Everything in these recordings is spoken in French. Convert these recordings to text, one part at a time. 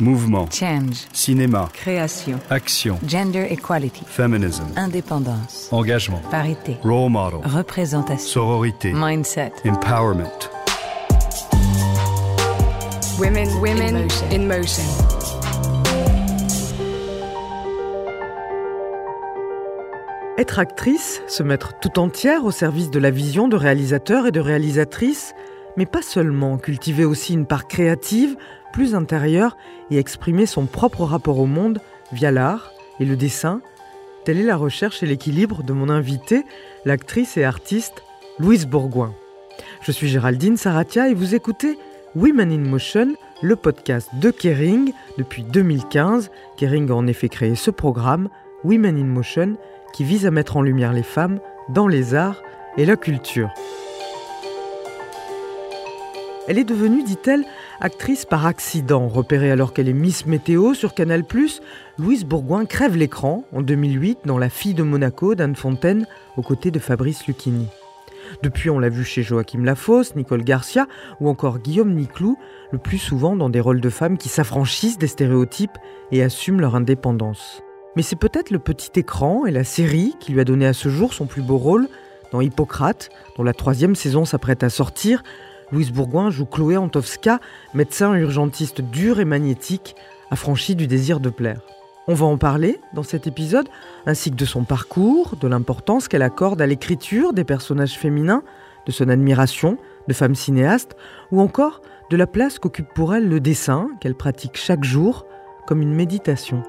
Mouvement. Change. Cinéma. Création. Action. Gender equality. Feminism. Indépendance. Engagement. Parité. Role model. Représentation. Sororité. Mindset. Empowerment. Women, women In motion. in motion. Être actrice, se mettre tout entière au service de la vision de réalisateurs et de réalisatrices, mais pas seulement, cultiver aussi une part créative, plus intérieure, et exprimer son propre rapport au monde via l'art et le dessin, telle est la recherche et l'équilibre de mon invitée, l'actrice et artiste Louise Bourgoin. Je suis Géraldine Saratia et vous écoutez Women in Motion, le podcast de Kering depuis 2015. Kering a en effet créé ce programme, Women in Motion, qui vise à mettre en lumière les femmes dans les arts et la culture. Elle est devenue, dit-elle, actrice par accident. Repérée alors qu'elle est Miss Météo sur Canal+, Louise Bourgoin crève l'écran en 2008 dans La fille de Monaco d'Anne Fontaine aux côtés de Fabrice Lucchini. Depuis, on l'a vu chez Joachim Lafosse, Nicole Garcia ou encore Guillaume Niclou, le plus souvent dans des rôles de femmes qui s'affranchissent des stéréotypes et assument leur indépendance. Mais c'est peut-être le petit écran et la série qui lui a donné à ce jour son plus beau rôle. Dans Hippocrate, dont la troisième saison s'apprête à sortir, Louise Bourgoin joue Chloé Antowska, médecin urgentiste dur et magnétique, affranchie du désir de plaire. On va en parler dans cet épisode, ainsi que de son parcours, de l'importance qu'elle accorde à l'écriture des personnages féminins, de son admiration de femme cinéaste, ou encore de la place qu'occupe pour elle le dessin, qu'elle pratique chaque jour comme une méditation.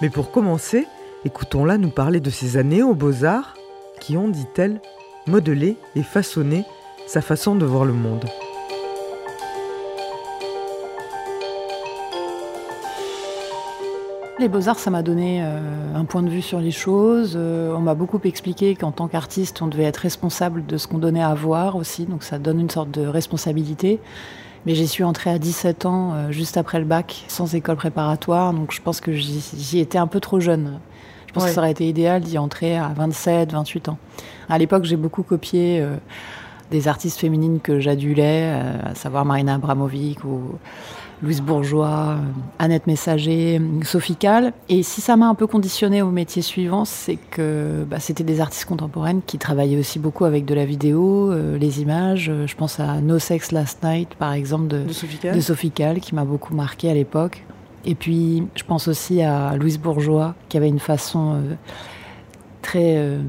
Mais pour commencer, écoutons-la nous parler de ses années aux beaux-arts qui ont, dit-elle, modelé et façonné sa façon de voir le monde. Les beaux-arts, ça m'a donné euh, un point de vue sur les choses. Euh, on m'a beaucoup expliqué qu'en tant qu'artiste, on devait être responsable de ce qu'on donnait à voir aussi. Donc ça donne une sorte de responsabilité. Mais j'y suis entrée à 17 ans, euh, juste après le bac, sans école préparatoire. Donc je pense que j'y étais un peu trop jeune. Je pense Ouais. que ça aurait été idéal d'y entrer à 27, 28 ans. À l'époque, j'ai beaucoup copié des artistes féminines que j'adulais, euh, à savoir Marina Abramovic ou Louise Bourgeois, euh, Annette Messager, Sophie Calle. Et si ça m'a un peu conditionné au métier suivant, c'est que bah, c'était des artistes contemporaines qui travaillaient aussi beaucoup avec de la vidéo, euh, les images. Je pense à No Sex Last Night, par exemple, de, De Sophie Calle, qui m'a beaucoup marqué à l'époque. Et puis, je pense aussi à Louise Bourgeois, qui avait une façon euh, très euh,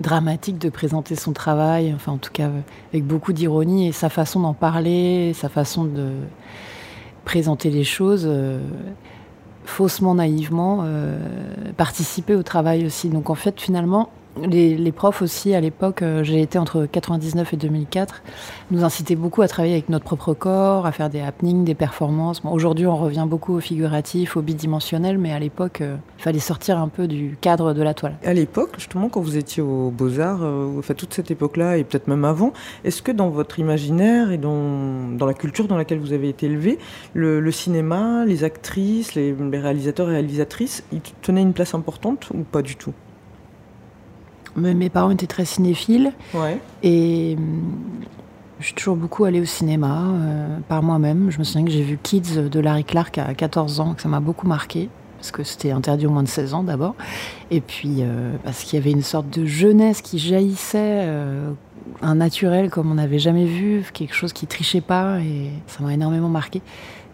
dramatique de présenter son travail, enfin en tout cas avec beaucoup d'ironie, et sa façon d'en parler, sa façon de présenter les choses, euh, faussement, naïvement, euh, participer au travail aussi. Donc en fait, finalement, les, profs aussi, à l'époque, euh, j'ai été entre 99 et 2004, nous incitaient beaucoup à travailler avec notre propre corps, à faire des happenings, des performances. Aujourd'hui, on revient beaucoup au figuratif, au bidimensionnel, mais à l'époque, euh, il fallait sortir un peu du cadre de la toile. À l'époque, justement, quand vous étiez aux Beaux-Arts, euh, enfin toute cette époque-là et peut-être même avant, est-ce que dans votre imaginaire et dans, la culture dans laquelle vous avez été élevé, le, cinéma, les actrices, les, les réalisateurs et réalisatrices, ils tenaient une place importante ou pas du tout? Mes parents étaient très cinéphiles. Ouais. Et hum, je suis toujours beaucoup allée au cinéma euh, par moi-même. Je me souviens que j'ai vu Kids de Larry Clark à 14 ans, que ça m'a beaucoup marqué. Parce que c'était interdit au moins de 16 ans d'abord. Et puis euh, parce qu'il y avait une sorte de jeunesse qui jaillissait, euh, un naturel comme on n'avait jamais vu, quelque chose qui trichait pas. Et ça m'a énormément marqué.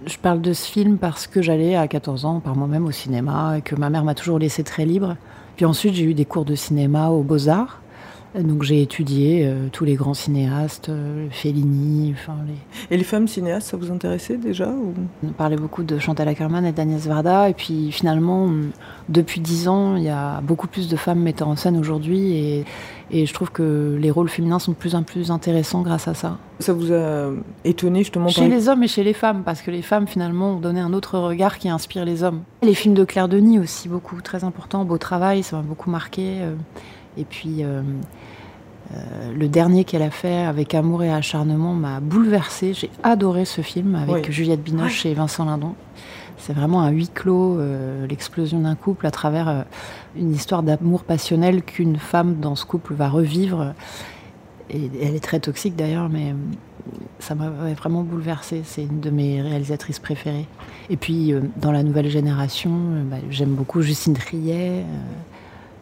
Je parle de ce film parce que j'allais à 14 ans par moi-même au cinéma et que ma mère m'a toujours laissé très libre. Puis ensuite, j'ai eu des cours de cinéma aux Beaux-Arts. Donc j'ai étudié euh, tous les grands cinéastes, euh, Fellini, enfin les... Et les femmes cinéastes, ça vous intéressait déjà ou... on parlait beaucoup de Chantal Ackerman et d'Agnès Varda. Et puis finalement, hum, depuis dix ans, il y a beaucoup plus de femmes metteurs en scène aujourd'hui. Et, et je trouve que les rôles féminins sont de plus en plus intéressants grâce à ça. Ça vous a étonné justement Chez par- les hommes et chez les femmes, parce que les femmes finalement ont donné un autre regard qui inspire les hommes. Les films de Claire Denis aussi, beaucoup, très important. Beau travail, ça m'a beaucoup marqué. euh. Et puis euh, euh, le dernier qu'elle a fait avec Amour et acharnement m'a bouleversée. J'ai adoré ce film avec Oui. Juliette Binoche et Vincent Lindon. C'est vraiment un huis clos, euh, l'explosion d'un couple à travers une histoire d'amour passionnel qu'une femme dans ce couple va revivre. et elle est très toxique d'ailleurs, mais ça m'a vraiment bouleversée. C'est une de mes réalisatrices préférées. Et puis, dans la nouvelle génération, bah, j'aime beaucoup Justine Triet.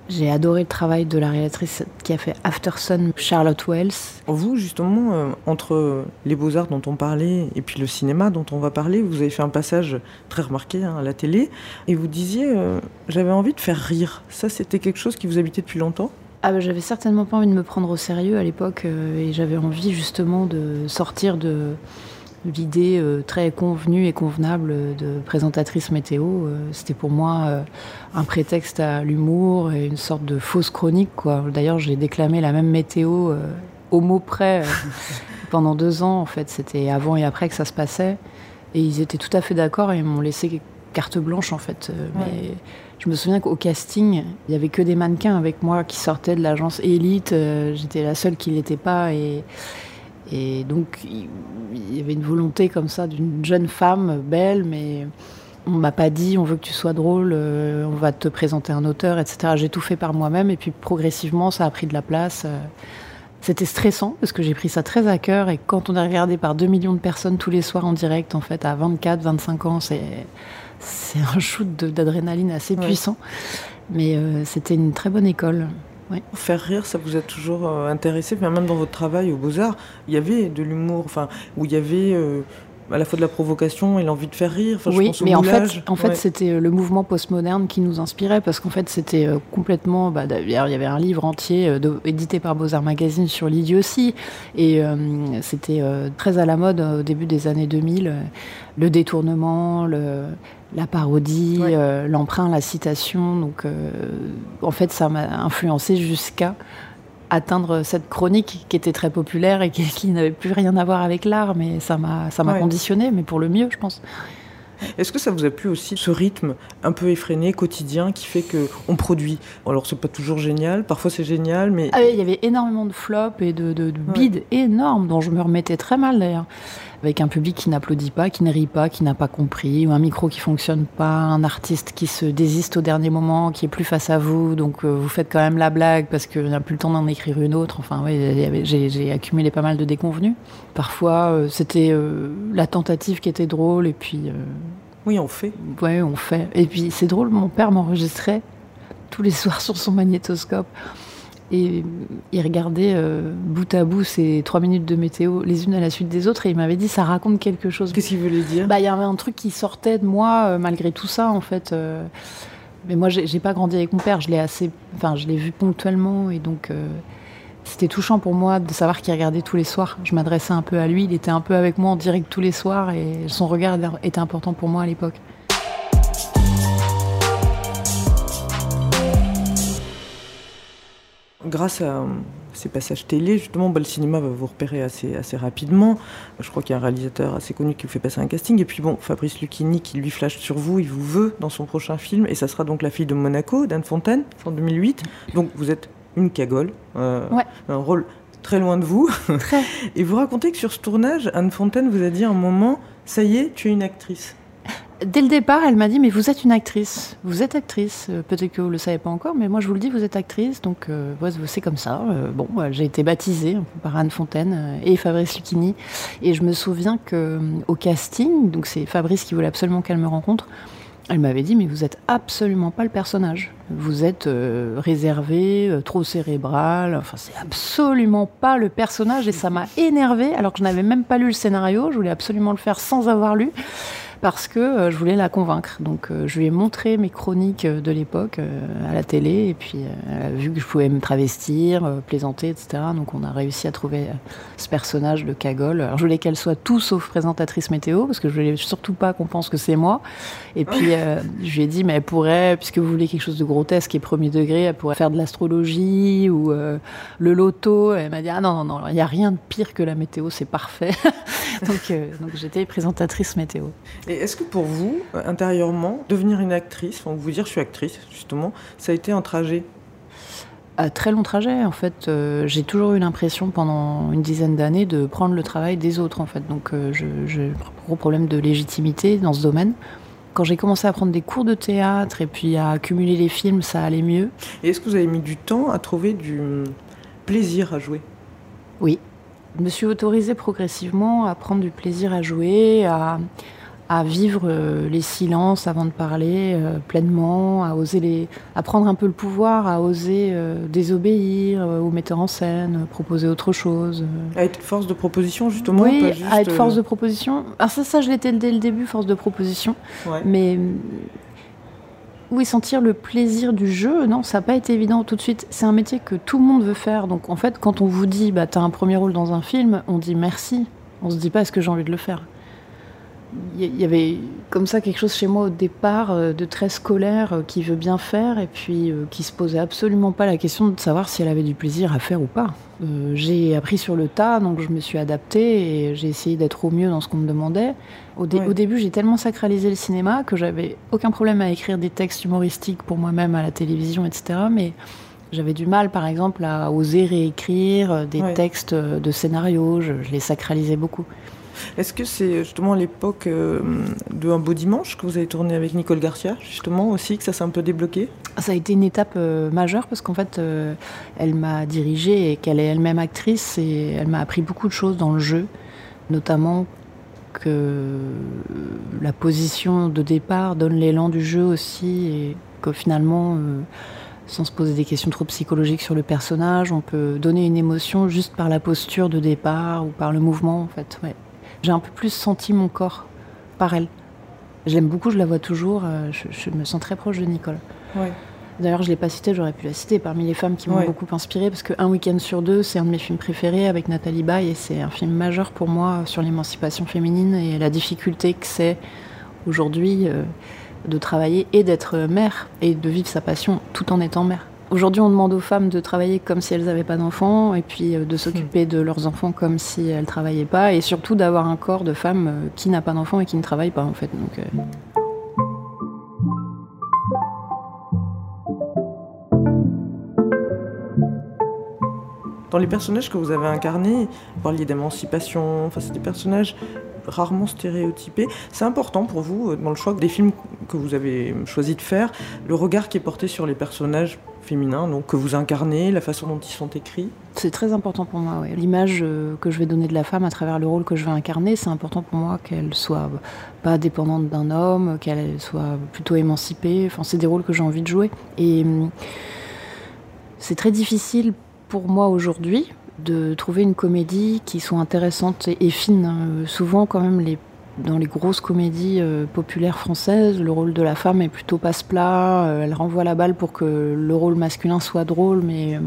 J'ai adoré le travail de la réalisatrice qui a fait Aftersun, Charlotte Wells. Vous, justement, euh, entre les beaux-arts dont on parlait et puis le cinéma dont on va parler, vous avez fait un passage très remarqué hein, à la télé et vous disiez euh, J'avais envie de faire rire. Ça, c'était quelque chose qui vous habitait depuis longtemps? Ah bah, J'avais certainement pas envie de me prendre au sérieux à l'époque euh, et j'avais envie justement de sortir de l'idée euh, très convenue et convenable de présentatrice météo. Euh, c'était pour moi euh, un prétexte à l'humour et une sorte de fausse chronique. Quoi. D'ailleurs, j'ai déclamé la même météo au mot près pendant deux ans. En fait, c'était avant et après que ça se passait. Et ils étaient tout à fait d'accord et m'ont laissé carte blanche en fait. Mais je me souviens qu'au casting, il y avait que des mannequins avec moi qui sortaient de l'agence Elite. J'étais la seule qui l'était pas et et donc, il y avait une volonté comme ça d'une jeune femme belle, mais on m'a pas dit on veut que tu sois drôle, euh, on va te présenter un auteur, etc. J'ai tout fait par moi-même et puis progressivement, ça a pris de la place. Euh. C'était stressant parce que j'ai pris ça très à cœur et quand on est regardé par 2 millions de personnes tous les soirs en direct, en fait, à 24, 25 ans, c'est, c'est un shoot d'adrénaline assez puissant. Mais euh, c'était une très bonne école. Faire rire, ça vous a toujours euh, intéressé, même dans votre travail aux Beaux-Arts, il y avait de l'humour, enfin, où il y avait euh, à la fois de la provocation et l'envie de faire rire. oui, mais en fait, en fait c'était euh, le mouvement postmoderne qui nous inspirait parce qu'en fait, c'était complètement. Bah, il y avait un livre entier édité par Beaux-Arts Magazine sur l'idiotie et c'était très à la mode au début des années 2000. le détournement, le, la parodie, euh, l'emprunt, la citation. Donc, euh, en fait, ça m'a influencé jusqu'à atteindre cette chronique qui était très populaire et qui, n'avait plus rien à voir avec l'art, mais ça m'a ça m'a conditionné, mais pour le mieux, je pense. Est-ce que ça vous a plu aussi ce rythme un peu effréné, quotidien, qui fait que on produit? Alors c'est pas toujours génial, parfois c'est génial, mais ah il y avait énormément de flops et de, de, bides énormes dont je me remettais très mal d'ailleurs avec un public qui n'applaudit pas, qui ne rit pas, qui n'a pas compris, ou un micro qui fonctionne pas, un artiste qui se désiste au dernier moment, qui est plus face à vous, donc euh, vous faites quand même la blague parce qu'il n'a plus le temps d'en écrire une autre. Enfin, oui, j'ai accumulé pas mal de déconvenus. Parfois, euh, c'était euh, la tentative qui était drôle, et puis. oui, on fait. Oui, on fait. Et puis, c'est drôle, mon père m'enregistrait tous les soirs sur son magnétoscope. Et il regardait euh, bout à bout ces trois minutes de météo, les unes à la suite des autres, et il m'avait dit ça raconte quelque chose. Qu'est-ce qu'il voulait dire? Bah, il y avait un truc qui sortait de moi euh, malgré tout ça, en fait. Euh. mais moi, j'ai pas grandi avec mon père, je l'ai assez, enfin, je l'ai vu ponctuellement, et donc c'était touchant pour moi de savoir qu'il regardait tous les soirs. Je m'adressais un peu à lui, il était un peu avec moi en direct tous les soirs, et son regard était important pour moi à l'époque. Grâce à ces passages télé, justement, bah, le cinéma va vous repérer assez, assez rapidement. Je crois qu'il y a un réalisateur assez connu qui vous fait passer un casting. Et puis bon, Fabrice Lucchini qui lui flash sur vous, il vous veut dans son prochain film. Et ça sera donc La fille de Monaco d'Anne Fontaine, en 2008. Donc vous êtes une cagole, euh, un rôle très loin de vous. Et vous racontez que sur ce tournage, Anne Fontaine vous a dit à un moment, ça y est, tu es une actrice. Dès le départ, elle m'a dit Mais vous êtes une actrice. Vous êtes actrice. Euh, peut-être que vous ne le savez pas encore, mais moi je vous le dis, vous êtes actrice. Donc euh, c'est comme ça. Euh, bon, j'ai été baptisée par Anne Fontaine et Fabrice Lucchini. Et je me souviens qu'au casting, donc c'est Fabrice qui voulait absolument qu'elle me rencontre. Elle m'avait dit, mais vous êtes absolument pas le personnage. Vous êtes réservé, trop cérébral. Enfin, c'est absolument pas le personnage. Et ça m'a énervé alors que je n'avais même pas lu le scénario. Je voulais absolument le faire sans avoir lu parce que euh, je voulais la convaincre. Donc euh, je lui ai montré mes chroniques euh, de l'époque à la télé et puis elle a vu que je pouvais me travestir, plaisanter, etc. Donc on a réussi à trouver ce personnage de cagole. Alors je voulais qu'elle soit tout sauf présentatrice météo parce que je voulais surtout pas qu'on pense que c'est moi. Et puis je lui ai dit mais elle pourrait, puisque vous voulez quelque chose de grotesque et premier degré, elle pourrait faire de l'astrologie ou le loto. Elle m'a dit ah non non non, il n'y a rien de pire que la météo, c'est parfait. donc donc j'étais présentatrice météo. Et est-ce que pour vous, euh, intérieurement, devenir une actrice, enfin, vous dire je suis actrice, justement, ça a été un trajet? Un très long trajet, en fait. Euh, j'ai toujours eu l'impression pendant une dizaine d'années de prendre le travail des autres, en fait. Donc, euh, j'ai un gros problème de légitimité dans ce domaine. Quand j'ai commencé à prendre des cours de théâtre et puis à accumuler les films, ça allait mieux. Et est-ce que vous avez mis du temps à trouver du plaisir à jouer? Oui. Je me suis autorisée progressivement à prendre du plaisir à jouer, à, à vivre euh, les silences avant de parler euh, pleinement, à oser les, à prendre un peu le pouvoir, à oser euh, désobéir au metteur en scène, proposer autre chose. À être force de proposition justement. Oui, pas juste, à être force de proposition. Alors ça, ça je l'étais dès le début, force de proposition. Ouais. Mais oui, sentir le plaisir du jeu, non, ça n'a pas été évident tout de suite. C'est un métier que tout le monde veut faire. Donc en fait, quand on vous dit, bah, tu as un premier rôle dans un film, on dit merci. On se dit pas, est-ce que j'ai envie de le faire? Il y avait comme ça quelque chose chez moi au départ euh, de très scolaire euh, qui veut bien faire et puis euh, qui se posait absolument pas la question de savoir si elle avait du plaisir à faire ou pas. j'ai appris sur le tas, donc je me suis adaptée et j'ai essayé d'être au mieux dans ce qu'on me demandait. Au, dé- Ouais. au début, j'ai tellement sacralisé le cinéma que j'avais aucun problème à écrire des textes humoristiques pour moi-même à la télévision, etc. Mais j'avais du mal, par exemple, à oser réécrire des Ouais. textes de scénario. Je, je les sacralisais beaucoup. Est-ce que c'est justement à l'époque euh, de Un beau dimanche que vous avez tourné avec Nicole Garcia, justement aussi, que ça s'est un peu débloqué? Ça a été une étape euh, majeure parce qu'en fait, euh, elle m'a dirigée et qu'elle est elle-même actrice et elle m'a appris beaucoup de choses dans le jeu, notamment que euh, la position de départ donne l'élan du jeu aussi et que finalement, euh, sans se poser des questions trop psychologiques sur le personnage, on peut donner une émotion juste par la posture de départ ou par le mouvement en fait. Ouais. J'ai un peu plus senti mon corps par elle. Je l'aime beaucoup, je la vois toujours, euh, je- je me sens très proche de Nicole. Ouais. D'ailleurs, je l'ai pas citée, j'aurais pu la citer parmi les femmes qui m'ont Ouais. beaucoup inspirée parce que Un week-end sur deux, c'est un de mes films préférés avec Nathalie Baye et c'est un film majeur pour moi sur l'émancipation féminine et la difficulté que c'est aujourd'hui euh, de travailler et d'être mère et de vivre sa passion tout en étant mère. Aujourd'hui, on demande aux femmes de travailler comme si elles n'avaient pas d'enfants et puis euh, de s'occuper de leurs enfants comme si elles travaillaient pas et surtout d'avoir un corps de femme euh, qui n'a pas d'enfants et qui ne travaille pas en fait. Euh, Dans les personnages que vous avez incarnés, vous parliez d'émancipation, enfin c'est des personnages rarement stéréotypés. C'est important pour vous, dans le choix des films que vous avez choisi de faire, le regard qui est porté sur les personnages féminins, donc que vous incarnez, la façon dont ils sont écrits. C'est très important pour moi. L'image euh, que je vais donner de la femme à travers le rôle que je vais incarner, c'est important pour moi qu'elle soit pas dépendante d'un homme, qu'elle soit plutôt émancipée. Enfin, c'est des rôles que j'ai envie de jouer. Et hum, c'est très difficile pour moi aujourd'hui de trouver une comédie qui soit intéressante et, et fine. Euh, souvent, quand même, les dans les grosses comédies euh, populaires françaises, le rôle de la femme est plutôt passe-plat. euh, elle renvoie la balle pour que le rôle masculin soit drôle, mais euh,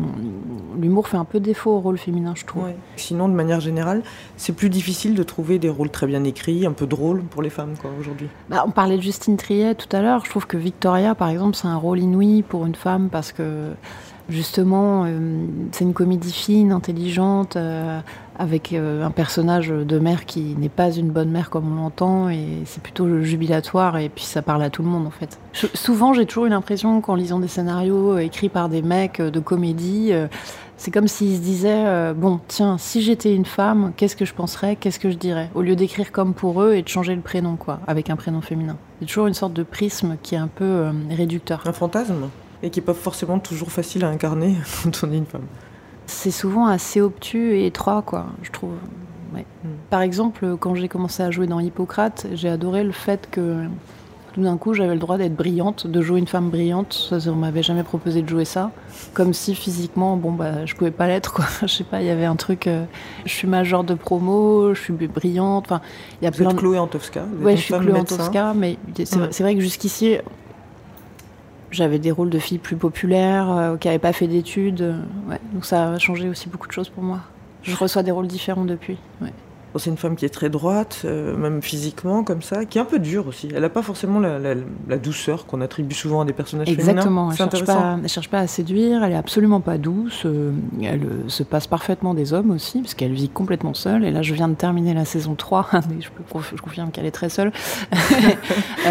l'humour fait un peu défaut au rôle féminin, je trouve. Sinon, de manière générale, c'est plus difficile de trouver des rôles très bien écrits, un peu drôles pour les femmes quoi aujourd'hui. Bah, on parlait de Justine Triet tout à l'heure. Je trouve que Victoria, par exemple, c'est un rôle inouï pour une femme parce que justement, euh, c'est une comédie fine, intelligente, euh, avec euh, un personnage de mère qui n'est pas une bonne mère comme on l'entend, et c'est plutôt jubilatoire, et puis ça parle à tout le monde en fait. Souvent, j'ai toujours eu l'impression qu'en lisant des scénarios euh, écrits par des mecs euh, de comédie, c'est comme s'ils se disaient bon, tiens, si j'étais une femme, qu'est-ce que je penserais, qu'est-ce que je dirais, au lieu d'écrire comme pour eux et de changer le prénom quoi, avec un prénom féminin. C'est toujours une sorte de prisme qui est un peu réducteur. Un fantasme et qui n'est pas forcément toujours facile à incarner quand on est une femme. C'est souvent assez obtus et étroit, quoi, je trouve. Ouais. Mm. Par exemple, quand j'ai commencé à jouer dans Hippocrate, j'ai adoré le fait que tout d'un coup j'avais le droit d'être brillante, de jouer une femme brillante. Ça, on m'avait jamais proposé de jouer ça. Comme si physiquement, bon, bah, je pouvais pas l'être, quoi. Je sais pas, il y avait un truc. euh, je suis major de promo, je suis brillante. Enfin, il y a Vous plein êtes de. Chloé Antowska, vous êtes Ouais, une je suis Chloé. Antosca, mais c'est Ouais. c'est vrai que jusqu'ici, j'avais des rôles de filles plus populaires, euh, qui n'avaient pas fait d'études. euh, ouais. Donc ça a changé aussi beaucoup de choses pour moi. Je reçois des rôles différents depuis. ouais. Bon, C'est une femme qui est très droite, euh, même physiquement, comme ça, qui est un peu dure aussi. Elle n'a pas forcément la, la- la douceur qu'on attribue souvent à des personnages Exactement, féminins. elle C'est cherche, pas, elle cherche pas à séduire, elle est absolument pas douce, euh, elle euh, se passe parfaitement des hommes aussi, parce qu'elle vit complètement seule, et là je viens de terminer la saison 3, mais je, peux conf- je confirme qu'elle est très seule.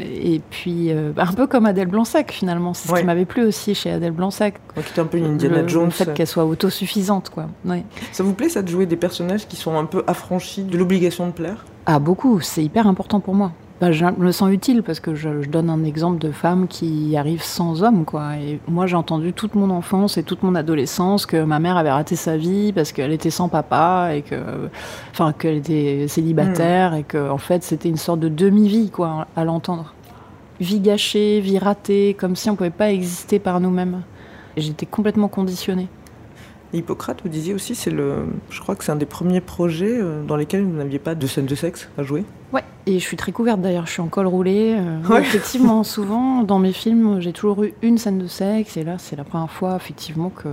Et puis, bah, un peu comme Adèle Blanc-Sec finalement, c'est ce Ouais. qui m'avait plu aussi chez Adèle Blanc-Sec, Donc, qui est un peu une Indiana le, Jones. le fait qu'elle soit autosuffisante, quoi. Ouais. Ça vous plaît, ça, de jouer des personnages qui sont un peu affranchis de l'obligation de plaire Ah, beaucoup, c'est hyper important pour moi. bah, je me sens utile parce que je, donne un exemple de femme qui arrive sans homme, quoi. Et moi, j'ai entendu toute mon enfance et toute mon adolescence que ma mère avait raté sa vie parce qu'elle était sans papa et que, enfin, qu'elle était célibataire et que, en fait, c'était une sorte de demi-vie, quoi, à l'entendre. Vie gâchée, vie ratée, comme si on pouvait pas exister par nous-mêmes. J'étais complètement conditionnée. Hippocrate, vous disiez aussi, c'est le, je crois que c'est un des premiers projets euh, dans lesquels vous n'aviez pas de scène de sexe à jouer. Ouais, et je suis très couverte d'ailleurs, je suis en col roulé. Euh, effectivement, souvent dans mes films, j'ai toujours eu une scène de sexe, et là, c'est la première fois effectivement que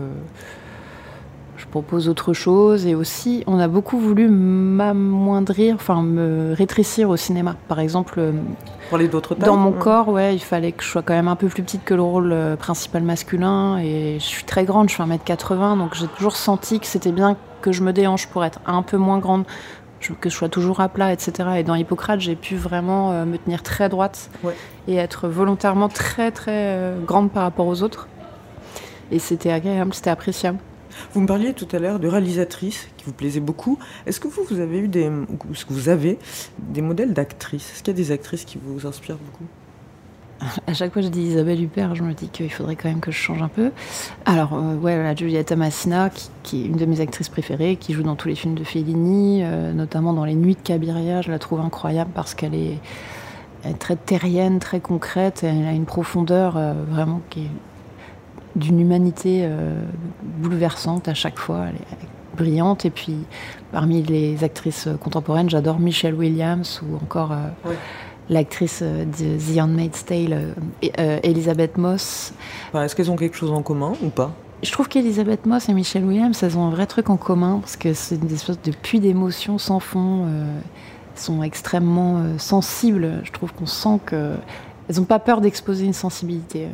je propose autre chose. Et aussi, on a beaucoup voulu m'amoindrir, enfin me rétrécir au cinéma. Par exemple, euh, d'autres Dans mon corps, ouais, il fallait que je sois quand même un peu plus petite que le rôle euh, principal masculin. Et je suis très grande, je fais 1m80, donc j'ai toujours senti que c'était bien que je me déhanche pour être un peu moins grande, que je sois toujours à plat, etc. Et dans Hippocrate, j'ai pu vraiment euh, me tenir très droite et être volontairement très très grande par rapport aux autres. Et c'était agréable, c'était appréciable. Vous me parliez tout à l'heure de réalisatrices qui vous plaisaient beaucoup. Est-ce que vous, vous avez eu des, est-ce que vous avez des modèles d'actrices? Est-ce qu'il y a des actrices qui vous inspirent beaucoup? À chaque fois que je dis Isabelle Huppert, je me dis qu'il faudrait quand même que je change un peu. Alors, euh, ouais, la Giulietta Massina, qui, est une de mes actrices préférées, qui joue dans tous les films de Fellini, euh, notamment dans Les Nuits de Cabiria, je la trouve incroyable parce qu'elle est, très terrienne, très concrète, elle a une profondeur euh, vraiment qui est d'une humanité euh, bouleversante à chaque fois. Elle est, brillante. Et puis, parmi les actrices contemporaines, j'adore Michelle Williams ou encore euh, l'actrice euh, de The Handmaid's Tale, Elisabeth Moss. Est-ce qu'elles ont quelque chose en commun ou pas? Je trouve qu'Elisabeth Moss et Michelle Williams, elles ont un vrai truc en commun parce que c'est des espèces de puits d'émotions sans fond. elles sont extrêmement sensibles. Je trouve qu'on sent qu'elles n'ont pas peur d'exposer une sensibilité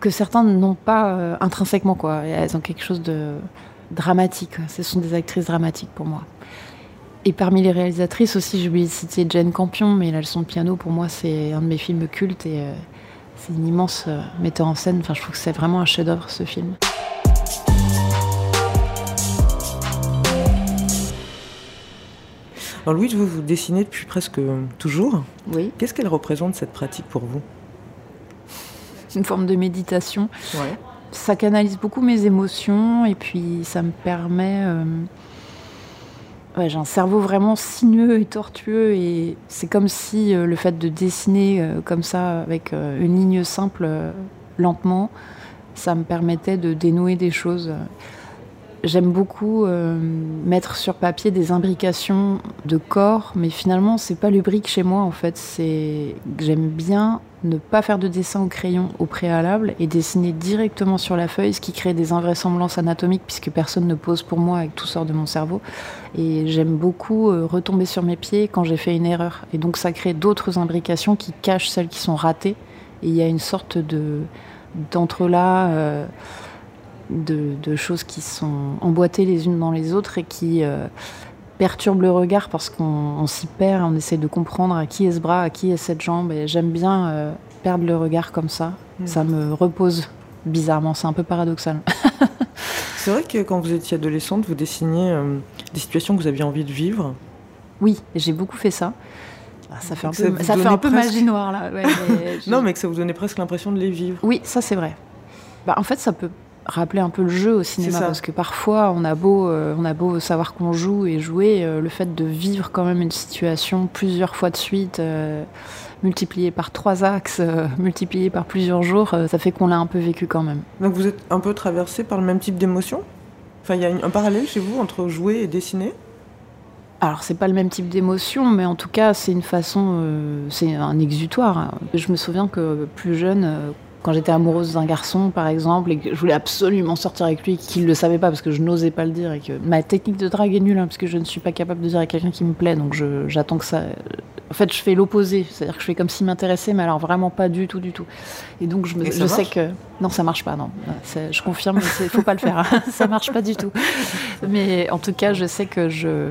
que certains n'ont pas euh, intrinsèquement. Quoi. Elles ont quelque chose de dramatique. Ce sont des actrices dramatiques pour moi. Et parmi les réalisatrices aussi, j'ai oublié de citer Jane Campion, mais La leçon de piano, pour moi, c'est un de mes films cultes et euh, c'est une immense euh, metteur en scène. Enfin, je trouve que c'est vraiment un chef-d'œuvre, ce film. Alors Louise, vous vous dessinez depuis presque toujours. Oui. Qu'est-ce qu'elle représente cette pratique pour vous? Une forme de méditation. Ça canalise beaucoup mes émotions et puis ça me permet. Euh, j'ai un cerveau vraiment sinueux et tortueux et c'est comme si euh, le fait de dessiner euh, comme ça avec une ligne simple lentement, ça me permettait de dénouer des choses. J'aime beaucoup mettre sur papier des imbrications de corps, mais finalement c'est pas le brique chez moi en fait. C'est j'aime bien ne pas faire de dessin au crayon au préalable et dessiner directement sur la feuille, ce qui crée des invraisemblances anatomiques puisque personne ne pose pour moi avec tout sort de mon cerveau. Et j'aime beaucoup euh, retomber sur mes pieds quand j'ai fait une erreur. Et donc ça crée d'autres imbrications qui cachent celles qui sont ratées. Et il y a une sorte de d'entrelac euh, de, choses qui sont emboîtées les unes dans les autres et qui euh, perturbe le regard parce qu'on s'y perd, on essaie de comprendre à qui est ce bras, à qui est cette jambe. Et j'aime bien euh, perdre le regard comme ça. Hmm. Ça me repose bizarrement, c'est un peu paradoxal. c'est vrai que quand vous étiez adolescente, vous dessiniez euh, des situations que vous aviez envie de vivre? Oui, j'ai beaucoup fait ça. Ah, ça fait un peu, ça fait un peu magie noire là. non, mais que ça vous donnait presque l'impression de les vivre. Oui, ça c'est vrai. Bah, en fait, ça peut rappeler un peu le jeu au cinéma parce que parfois on a beau euh, on a beau savoir qu'on joue et jouer euh, le fait de vivre quand même une situation plusieurs fois de suite euh, multiplié par trois axes multiplié par plusieurs jours ça fait qu'on l'a un peu vécu quand même. Donc vous êtes un peu traversé par le même type d'émotion? Enfin il y a un parallèle chez vous entre jouer et dessiner? Alors c'est pas le même type d'émotion, mais en tout cas c'est une façon, c'est un exutoire. Je me souviens que plus jeune, quand j'étais amoureuse d'un garçon, par exemple, et que je voulais absolument sortir avec lui, qu'il ne le savait pas parce que je n'osais pas le dire, et que ma technique de drague est nulle, hein, parce que je ne suis pas capable de dire à quelqu'un qui me plaît, donc j'attends que ça. En fait, je fais l'opposé, c'est-à-dire que je fais comme s'il m'intéressait, mais alors vraiment pas du tout, du tout. Et donc je, je sais que non, ça marche pas, non. Je confirme, il faut pas le faire, hein. ça marche pas du tout. Mais en tout cas, je sais que je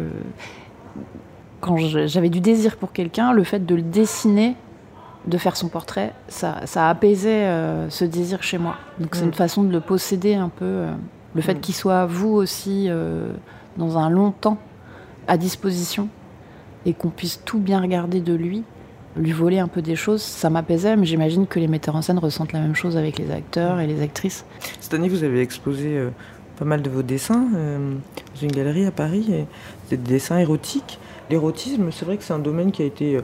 quand j'avais du désir pour quelqu'un, le fait de le dessiner de faire son portrait, ça, ça apaisait euh, ce désir chez moi. Donc c'est une mm. façon de le posséder un peu. Euh, le fait mm. qu'il soit vous aussi euh, dans un long temps à disposition et qu'on puisse tout bien regarder de lui, lui voler un peu des choses, ça m'apaisait, mais j'imagine que les metteurs en scène ressentent la même chose avec les acteurs et les actrices. Cette année, vous avez exposé pas mal de vos dessins dans une galerie à Paris, et des dessins érotiques. L'érotisme, c'est vrai que c'est un domaine qui a été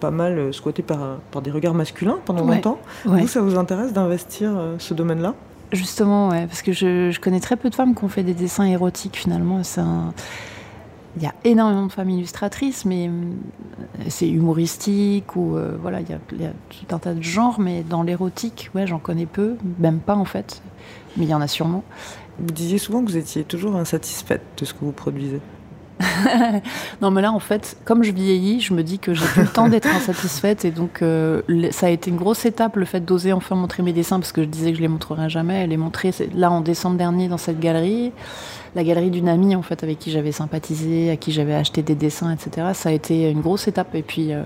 pas mal squatté par, par des regards masculins pendant Ouais, longtemps. ouais. Vous, ça vous intéresse d'investir euh, ce domaine-là? Justement, ouais, parce que je, je connais très peu de femmes qui ont fait des dessins érotiques finalement. Un- Il y a énormément de femmes illustratrices, mais c'est humoristique ou euh, voilà, il y, a, il y a tout un tas de genres, mais dans l'érotique, ouais, j'en connais peu, même pas en fait, mais il y en a sûrement. Vous disiez souvent que vous étiez toujours insatisfaite de ce que vous produisez. Non, mais là, en fait, comme je vieillis, je me dis que j'ai plus le temps d'être insatisfaite. Et donc, euh, ça a été une grosse étape, le fait d'oser enfin montrer mes dessins, parce que je disais que je les montrerais jamais. Les montrer, là, en décembre dernier, dans cette galerie. La galerie d'une amie, en fait, avec qui j'avais sympathisé, à qui j'avais acheté des dessins, etc. Ça a été une grosse étape. Et puis, euh,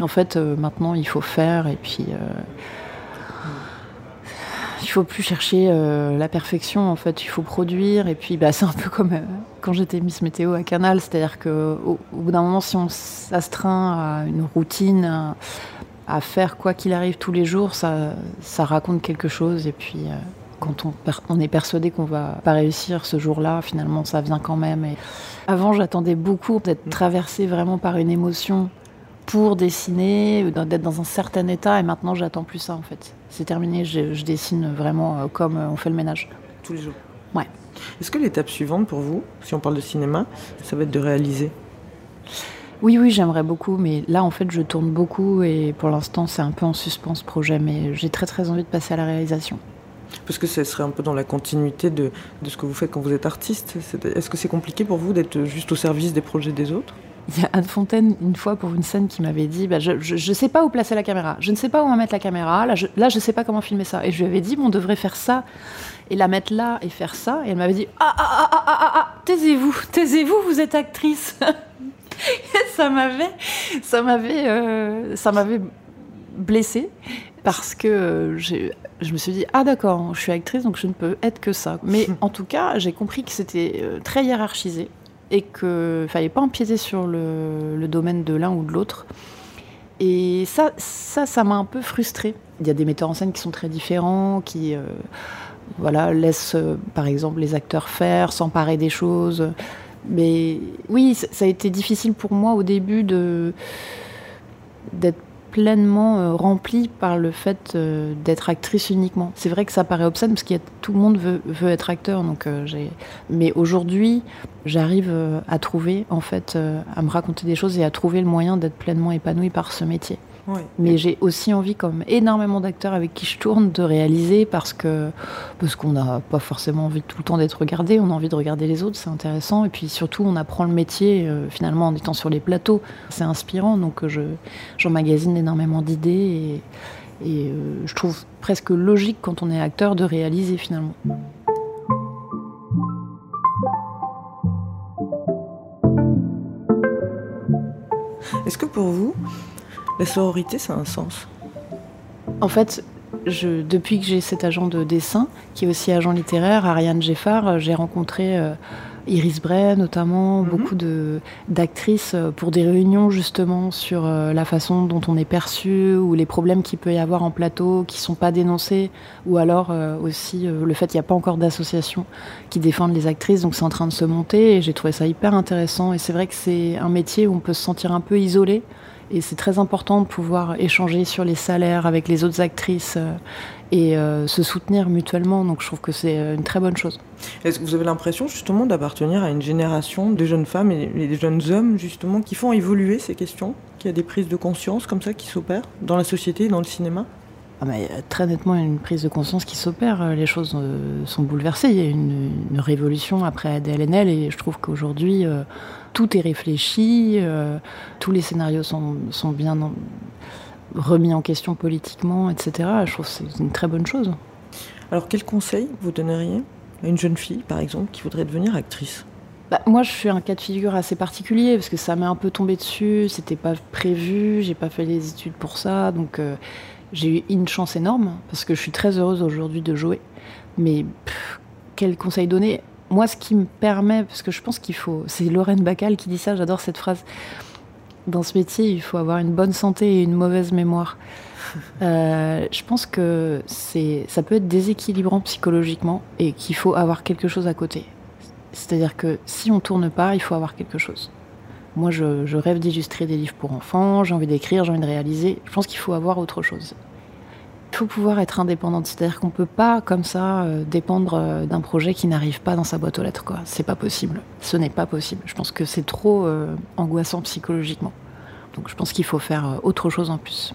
en fait, euh, maintenant, il faut faire. Et puis. Euh, il faut plus chercher euh, la perfection en fait, il faut produire. Et puis bah, c'est un peu comme euh, quand j'étais Miss Météo à Canal, c'est-à-dire que au, au bout d'un moment si on s'astreint à une routine, à, à faire quoi qu'il arrive tous les jours, ça, ça raconte quelque chose. Et puis euh, quand on, est persuadé qu'on va pas réussir ce jour-là, finalement ça vient quand même. Et avant j'attendais beaucoup d'être traversée vraiment par une émotion pour dessiner, d'être dans un certain état. Et maintenant j'attends plus ça en fait. C'est terminé, je, je dessine vraiment euh, comme euh, on fait le ménage. Tous les jours Ouais. Est-ce que l'étape suivante pour vous, si on parle de cinéma, ça va être de réaliser? Oui, oui, j'aimerais beaucoup, mais là, en fait, je tourne beaucoup et pour l'instant, c'est un peu en suspens ce projet, mais j'ai très très envie de passer à la réalisation. Parce que ça serait un peu dans la continuité de, de ce que vous faites quand vous êtes artiste. Est-ce que c'est compliqué pour vous d'être juste au service des projets des autres? Il y a Anne Fontaine, une fois, pour une scène, qui m'avait dit bah, je, je sais pas où placer la caméra, je ne sais pas où mettre la caméra, là je, là, je sais pas comment filmer ça. Et je lui avais dit bon, on devrait faire ça et la mettre là et faire ça. Et elle m'avait dit ah, ah, ah, ah, ah, ah, ah, taisez-vous, taisez-vous, vous êtes actrice. Et ça m'avait, ça m'avait, euh, ça m'avait blessée parce que euh, je me suis dit ah d'accord, je suis actrice donc je ne peux être que ça. Mais en tout cas, j'ai compris que c'était euh, très hiérarchisé et qu'il fallait pas empiéter sur le, domaine de l'un ou de l'autre. Et ça, ça, ça m'a un peu frustrée. Il y a des metteurs en scène qui sont très différents, qui euh, voilà, laissent euh, par exemple les acteurs faire, s'emparer des choses. Mais oui, ça a été difficile pour moi au début d'être pleinement euh, remplie par le fait euh, d'être actrice uniquement. C'est vrai que ça paraît obscène parce a tout le monde veut, veut être acteur, donc euh, j'ai. Mais aujourd'hui, j'arrive à trouver en fait à me raconter des choses et à trouver le moyen d'être pleinement épanouie par ce métier. Mais j'ai aussi envie, comme énormément d'acteurs avec qui je tourne, de réaliser parce que parce qu'on n'a pas forcément envie tout le temps d'être regardé. On a envie de regarder les autres, c'est intéressant. Et puis surtout, on apprend le métier euh, finalement en étant sur les plateaux. C'est inspirant, donc euh, je j'emmagasine énormément d'idées et, et, euh, je trouve presque logique quand on est acteur de réaliser finalement. Est-ce que pour vous, la sororité, ça a un sens En fait, je, depuis que j'ai cet agent de dessin, qui est aussi agent littéraire, Ariane Geffard, euh, j'ai rencontré euh, Iris Bray notamment, Mhm. beaucoup d'actrices euh, pour des réunions justement sur euh, la façon dont on est perçu ou les problèmes qu'il peut y avoir en plateau qui sont pas dénoncés ou alors euh, aussi le fait qu'il n'y a pas encore d'association qui défendent les actrices donc c'est en train de se monter et j'ai trouvé ça hyper intéressant et c'est vrai que c'est un métier où on peut se sentir un peu isolé et c'est très important de pouvoir échanger sur les salaires avec les autres actrices euh, et euh, se soutenir mutuellement. Donc je trouve que c'est euh, une très bonne chose. Est-ce que vous avez l'impression justement d'appartenir à une génération de jeunes femmes et des jeunes hommes justement qui font évoluer ces questions Qu'il y a des prises de conscience comme ça qui s'opèrent dans la société et dans le cinéma? Ah, euh, très nettement une prise de conscience qui s'opère. Euh, Les choses euh, sont bouleversées. Il y a une, une révolution après ADLNL et je trouve qu'aujourd'hui euh, tout est réfléchi. euh, tous les scénarios sont, sont bien en- remis en question politiquement, etc. Je trouve que c'est une très bonne chose. Alors quel conseil vous donneriez à une jeune fille par exemple qui voudrait devenir actrice? Bah, moi, je suis un cas de figure assez particulier parce que ça m'est un peu tombé dessus. C'était pas prévu. J'ai pas fait les études pour ça, donc j'ai eu une chance énorme parce que je suis très heureuse aujourd'hui de jouer. Mais pff, quel conseil donner? Moi, ce qui me permet, parce que je pense qu'il faut, c'est Lorraine Bacal qui dit ça. J'adore cette phrase. dans ce métier, il faut avoir une bonne santé et une mauvaise mémoire. Euh, je pense que c'est, ça peut être déséquilibrant psychologiquement et qu'il faut avoir quelque chose à côté. C'est-à-dire que si on tourne pas, il faut avoir quelque chose. Moi, je, rêve d'illustrer des livres pour enfants, j'ai envie d'écrire, j'ai envie de réaliser. Je pense qu'il faut avoir autre chose. Il faut pouvoir être indépendante, c'est-à-dire qu'on peut pas comme ça euh, dépendre euh, d'un projet qui n'arrive pas dans sa boîte aux lettres. Quoi. C'est pas possible. Ce n'est pas possible. Je pense que c'est trop euh, angoissant psychologiquement. Donc je pense qu'il faut faire autre chose en plus.